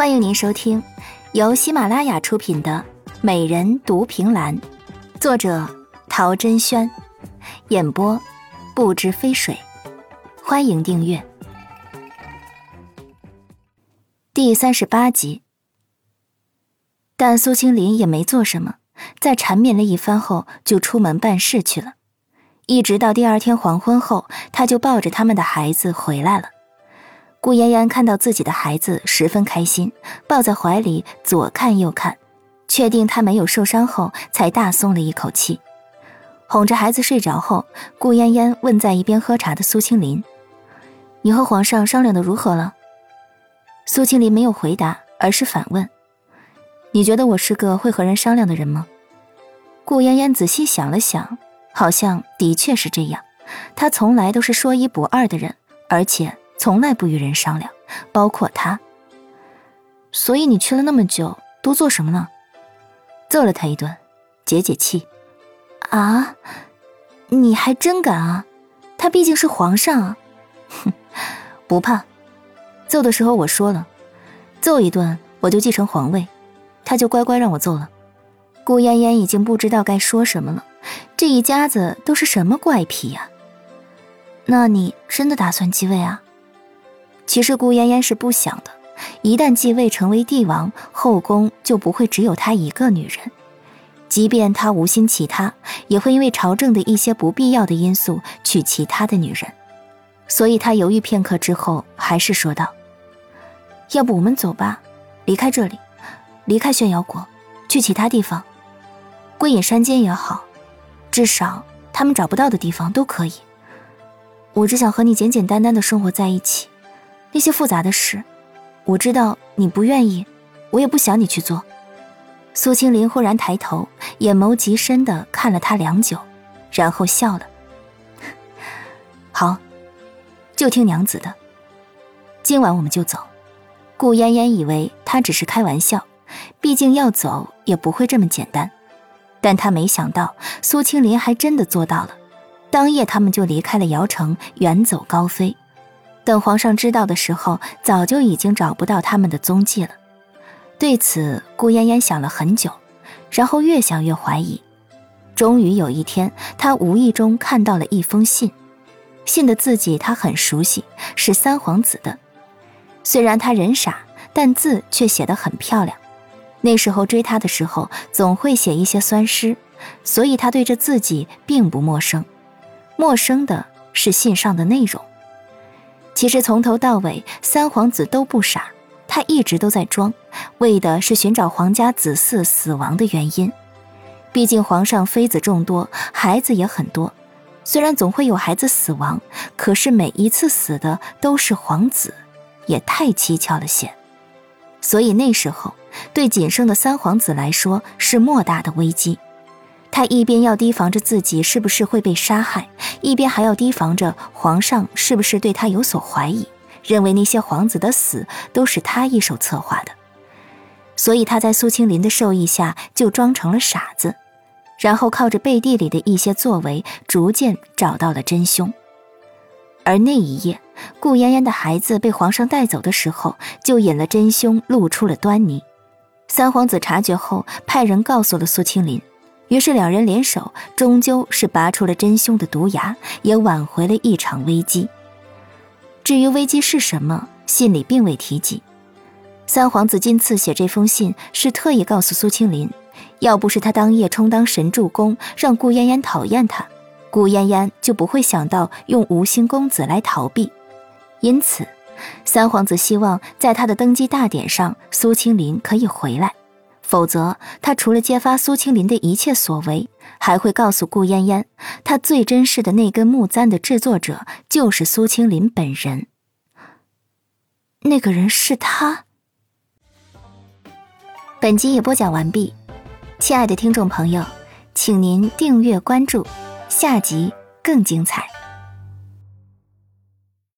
欢迎您收听由喜马拉雅出品的《美人独凭栏》，作者陶珍轩，演播不知飞水。欢迎订阅第三十八集。但苏青林也没做什么，在缠绵了一番后，就出门办事去了。一直到第二天黄昏后，他就抱着他们的孩子回来了。顾嫣嫣看到自己的孩子，十分开心，抱在怀里左看右看，确定他没有受伤后，才大松了一口气。哄着孩子睡着后，顾嫣嫣问在一边喝茶的苏青林：“你和皇上商量的如何了？”苏青林没有回答，而是反问：“你觉得我是个会和人商量的人吗？”顾嫣嫣仔细想了想，好像的确是这样。她从来都是说一不二的人，而且。从来不与人商量，包括他。所以你去了那么久，都做什么呢？揍了他一顿，解解气。啊，你还真敢啊！他毕竟是皇上啊。哼，不怕。揍的时候我说了，揍一顿我就继承皇位，他就乖乖让我揍了。顾嫣嫣已经不知道该说什么了。这一家子都是什么怪癖呀？那你真的打算继位啊？其实顾嫣嫣是不想的，一旦继位成为帝王，后宫就不会只有她一个女人。即便她无心其他，也会因为朝政的一些不必要的因素娶其他的女人。所以她犹豫片刻之后，还是说道：“要不我们走吧，离开这里，离开炫瑶国，去其他地方，归隐山间也好，至少他们找不到的地方都可以。我只想和你简简单单的生活在一起。”那些复杂的事，我知道你不愿意，我也不想你去做。苏青林忽然抬头，眼眸极深的看了他良久，然后笑了。好，就听娘子的。今晚我们就走。顾嫣嫣以为他只是开玩笑，毕竟要走也不会这么简单，但他没想到苏青林还真的做到了。当夜，他们就离开了瑶城，远走高飞。等皇上知道的时候，早就已经找不到他们的踪迹了。对此，顾嫣嫣想了很久，然后越想越怀疑。终于有一天，她无意中看到了一封信，信的字迹她很熟悉，是三皇子的。虽然他人傻，但字却写得很漂亮。那时候追他的时候，总会写一些酸诗，所以他对这字迹并不陌生。陌生的是信上的内容。其实从头到尾，三皇子都不傻，他一直都在装，为的是寻找皇家子嗣死亡的原因。毕竟皇上妃子众多，孩子也很多，虽然总会有孩子死亡，可是每一次死的都是皇子，也太蹊跷了些。所以那时候，对仅剩的三皇子来说是莫大的危机。他一边要提防着自己是不是会被杀害，一边还要提防着皇上是不是对他有所怀疑，认为那些皇子的死都是他一手策划的。所以他在苏青林的授意下，就装成了傻子，然后靠着背地里的一些作为，逐渐找到了真凶。而那一夜，顾嫣嫣的孩子被皇上带走的时候，就引了真凶露出了端倪。三皇子察觉后，派人告诉了苏青林。于是两人联手，终究是拔出了真凶的毒牙，也挽回了一场危机。至于危机是什么，信里并未提及。三皇子今次写这封信，是特意告诉苏青林，要不是他当夜充当神助攻，让顾嫣嫣讨厌他，顾嫣嫣就不会想到用无心公子来逃避。因此，三皇子希望在他的登基大典上，苏青林可以回来。否则，他除了揭发苏青林的一切所为，还会告诉顾嫣嫣，他最珍视的那根木簪的制作者就是苏青林本人。那个人是他。本集也播讲完毕，亲爱的听众朋友，请您订阅关注，下集更精彩。